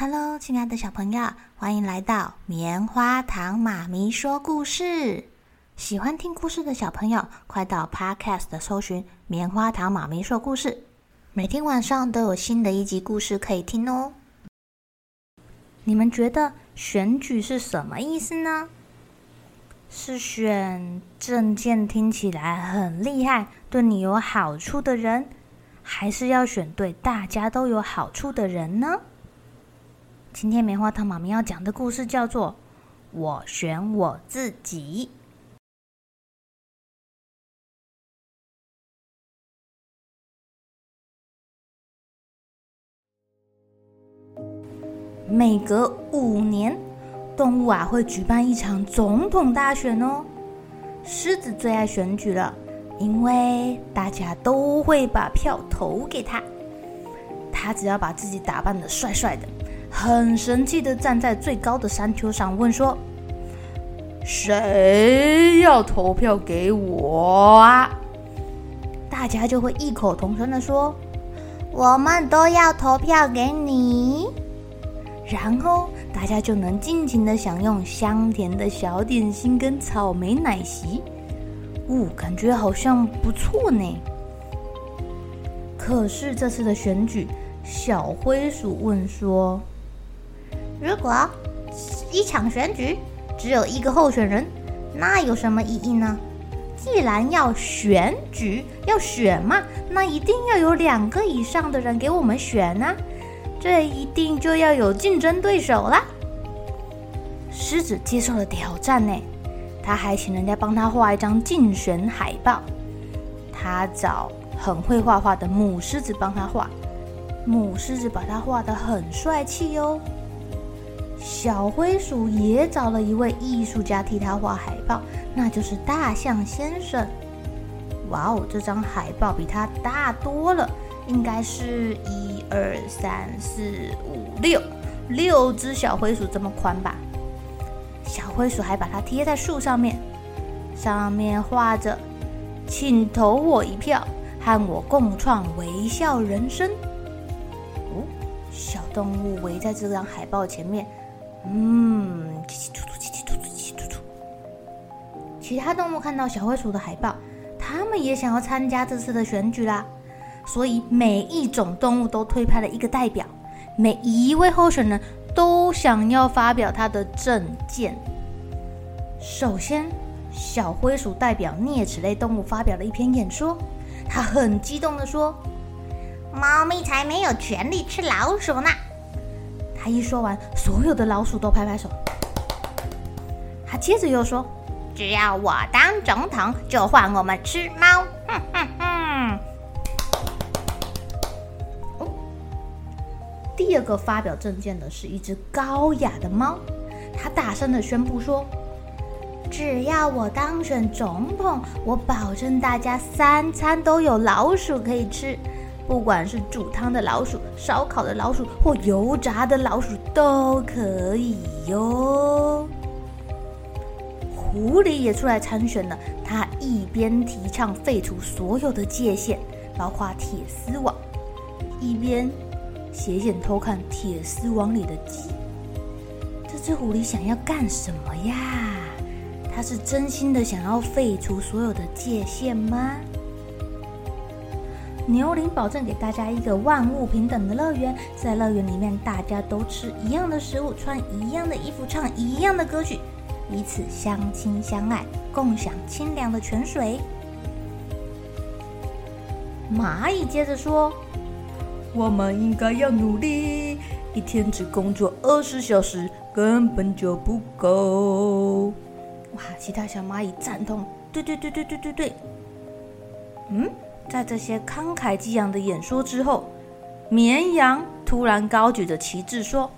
Hello，亲爱的小朋友，欢迎来到棉花糖妈咪说故事。喜欢听故事的小朋友，快到 Podcast 搜寻“棉花糖妈咪说故事”，每天晚上都有新的一集故事可以听哦。你们觉得选举是什么意思呢？是选证件听起来很厉害、对你有好处的人，还是要选对大家都有好处的人呢？今天棉花糖妈咪要讲的故事叫做《我选我自己》。每隔五年，动物啊会举办一场总统大选哦。狮子最爱选举了，因为大家都会把票投给他。他只要把自己打扮的帅帅的。很神气的站在最高的山丘上，问说：“谁要投票给我啊？”大家就会异口同声的说：“我们都要投票给你。”然后大家就能尽情的享用香甜的小点心跟草莓奶昔。哦，感觉好像不错呢。可是这次的选举，小灰鼠问说。如果一场选举只有一个候选人，那有什么意义呢？既然要选举，要选嘛，那一定要有两个以上的人给我们选啊！这一定就要有竞争对手啦。狮子接受了挑战呢，他还请人家帮他画一张竞选海报。他找很会画画的母狮子帮他画，母狮子把他画得很帅气哟。小灰鼠也找了一位艺术家替他画海报，那就是大象先生。哇哦，这张海报比他大多了，应该是一二三四五六六只小灰鼠这么宽吧？小灰鼠还把它贴在树上面，上面画着“请投我一票，和我共创微笑人生”。哦，小动物围在这张海报前面。嗯，叽叽突突，叽叽突突，叽叽突突。其他动物看到小灰鼠的海报，他们也想要参加这次的选举啦。所以每一种动物都推派了一个代表，每一位候选人都想要发表他的政见。首先，小灰鼠代表啮齿类动物发表了一篇演说，他很激动地说：“猫咪才没有权利吃老鼠呢。”一说完，所有的老鼠都拍拍手。他接着又说：“只要我当总统，就换我们吃猫。”哼哼哼。第二个发表政见的是一只高雅的猫，它大声的宣布说：“只要我当选总统，我保证大家三餐都有老鼠可以吃。”不管是煮汤的老鼠、烧烤的老鼠或油炸的老鼠都可以哟。狐狸也出来参选了，他一边提倡废除所有的界限，包括铁丝网，一边斜眼偷看铁丝网里的鸡。这只狐狸想要干什么呀？他是真心的想要废除所有的界限吗？牛铃保证给大家一个万物平等的乐园，在乐园里面，大家都吃一样的食物，穿一样的衣服，唱一样的歌曲，彼此相亲相爱，共享清凉的泉水。蚂蚁接着说：“我们应该要努力，一天只工作二十小时根本就不够。”哇！其他小蚂蚁赞同：“对对对对对对对。”嗯。在这些慷慨激昂的演说之后，绵羊突然高举着旗帜说：“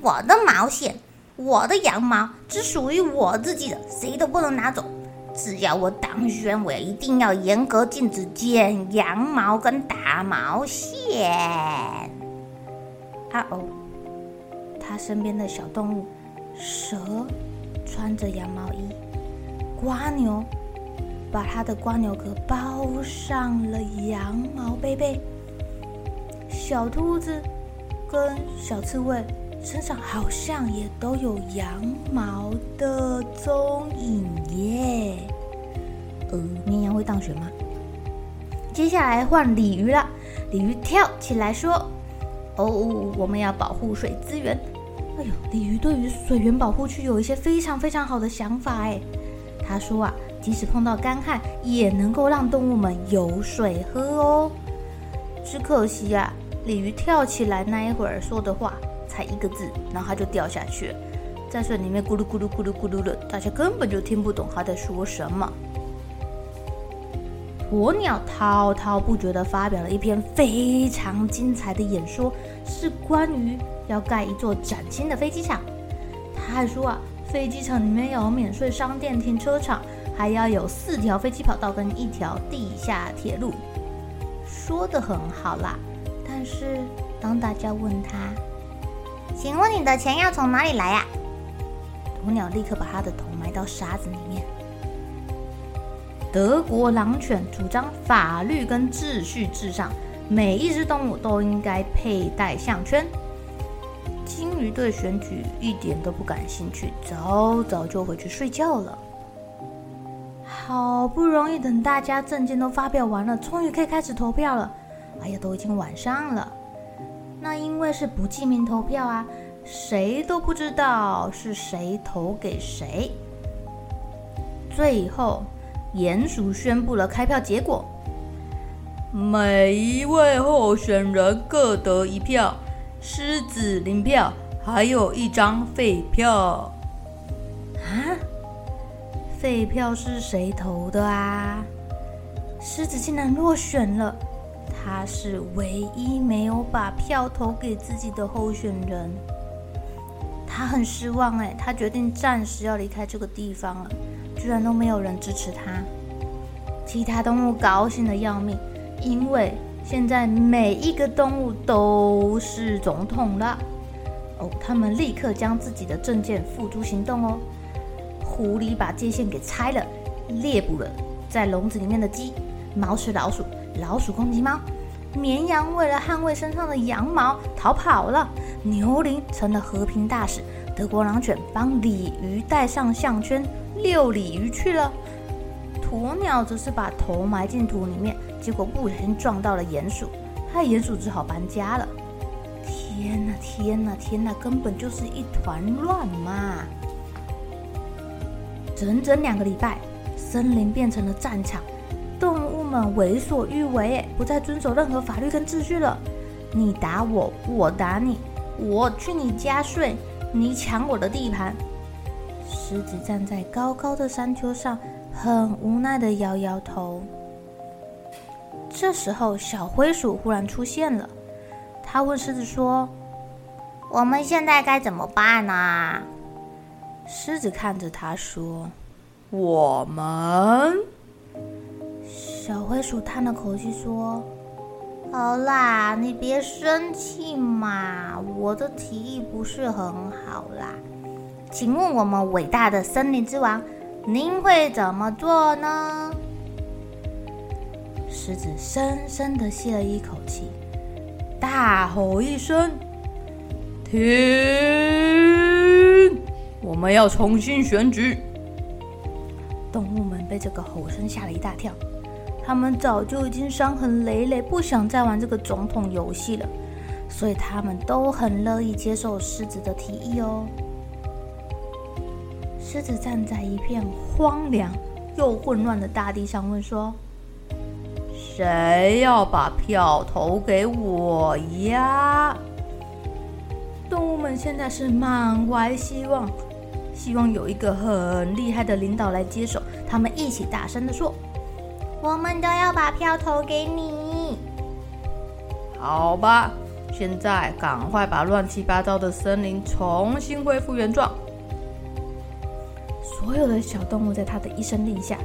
我的毛线，我的羊毛只属于我自己的，谁都不能拿走。只要我当选，我一定要严格禁止剪羊毛跟打毛线。”啊哦，他身边的小动物，蛇穿着羊毛衣，蜗牛。把他的蜗牛壳包上了羊毛被被，小兔子跟小刺猬身上好像也都有羊毛的踪影耶。呃，绵羊会当选吗？接下来换鲤鱼了，鲤鱼跳起来说：“哦，我们要保护水资源。”哎呦，鲤鱼对于水源保护区有一些非常非常好的想法哎。他说啊，即使碰到干旱，也能够让动物们有水喝哦。只可惜啊，鲤鱼跳起来那一会儿说的话才一个字，然后它就掉下去，在水里面咕噜咕噜咕噜咕噜的，大家根本就听不懂它在说什么。鸵鸟滔滔不绝地发表了一篇非常精彩的演说，是关于要盖一座崭新的飞机场。他还说啊，飞机场里面有免税商店、停车场，还要有四条飞机跑道跟一条地下铁路。说的很好啦，但是当大家问他：“请问你的钱要从哪里来呀？”鸵鸟立刻把他的头埋到沙子里面。德国狼犬主张法律跟秩序至上，每一只动物都应该佩戴项圈。鲸鱼对选举一点都不感兴趣，早早就回去睡觉了。好不容易等大家证件都发表完了，终于可以开始投票了。哎呀，都已经晚上了。那因为是不记名投票啊，谁都不知道是谁投给谁。最后。鼹鼠宣布了开票结果，每一位候选人各得一票，狮子零票，还有一张废票。啊？废票是谁投的啊？狮子竟然落选了，他是唯一没有把票投给自己的候选人。他很失望哎，他决定暂时要离开这个地方了。居然都没有人支持他，其他动物高兴得要命，因为现在每一个动物都是总统了。哦，他们立刻将自己的证件付诸行动哦。狐狸把界限给拆了，猎捕了在笼子里面的鸡，猫吃老鼠，老鼠攻击猫，绵羊为了捍卫身上的羊毛逃跑了，牛羚成了和平大使，德国狼犬帮鲤鱼戴上项圈。遛鲤鱼去了，鸵鸟则是把头埋进土里面，结果不小心撞到了鼹鼠，害鼹鼠只好搬家了。天哪，天哪，天哪，根本就是一团乱嘛！整整两个礼拜，森林变成了战场，动物们为所欲为，不再遵守任何法律跟秩序了。你打我，我打你，我去你家睡，你抢我的地盘。狮子站在高高的山丘上，很无奈地摇摇头。这时候，小灰鼠忽然出现了。他问狮子说：“我们现在该怎么办呢？”狮子看着他说：“我们。”小灰鼠叹了口气说：“好啦，你别生气嘛，我的提议不是很好啦。”请问我们伟大的森林之王，您会怎么做呢？狮子深深的吸了一口气，大吼一声：“停！我们要重新选举。”动物们被这个吼声吓了一大跳，他们早就已经伤痕累累，不想再玩这个总统游戏了，所以他们都很乐意接受狮子的提议哦。狮子站在一片荒凉又混乱的大地上，问说：“谁要把票投给我呀？”动物们现在是满怀希望，希望有一个很厉害的领导来接手。他们一起大声地说：“我们都要把票投给你。”好吧，现在赶快把乱七八糟的森林重新恢复原状。所有的小动物在他的一声令下，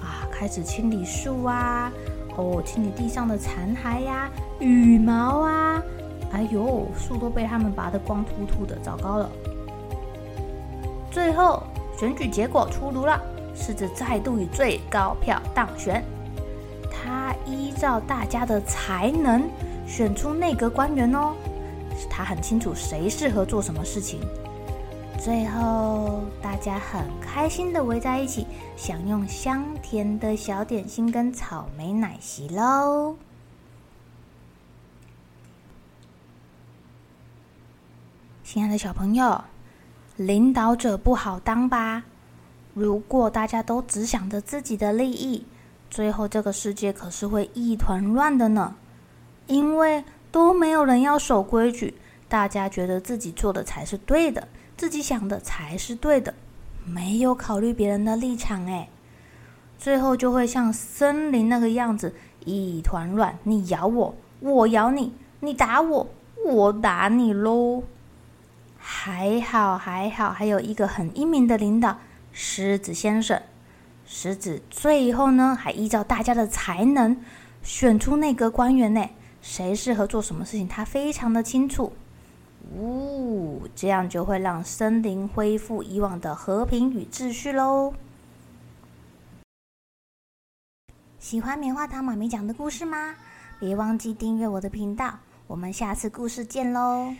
啊，开始清理树啊，哦，清理地上的残骸呀、羽毛啊，哎呦，树都被他们拔得光秃秃的，糟糕了。最后选举结果出炉了，狮子再度以最高票当选。他依照大家的才能选出内阁官员哦，他很清楚谁适合做什么事情。最后，大家很开心的围在一起，享用香甜的小点心跟草莓奶昔喽。亲爱的小朋友，领导者不好当吧？如果大家都只想着自己的利益，最后这个世界可是会一团乱的呢。因为都没有人要守规矩，大家觉得自己做的才是对的，自己想的才是对的，没有考虑别人的立场，哎，最后就会像森林那个样子，一团乱。你咬我，我咬你；你打我，我打你喽。还好，还好，还有一个很英明的领导，狮子先生。狮子最后呢，还依照大家的才能选出内阁官员呢。谁适合做什么事情，他非常的清楚。呜、哦，这样就会让森林恢复以往的和平与秩序喽。喜欢棉花糖妈咪讲的故事吗？别忘记订阅我的频道。我们下次故事见喽！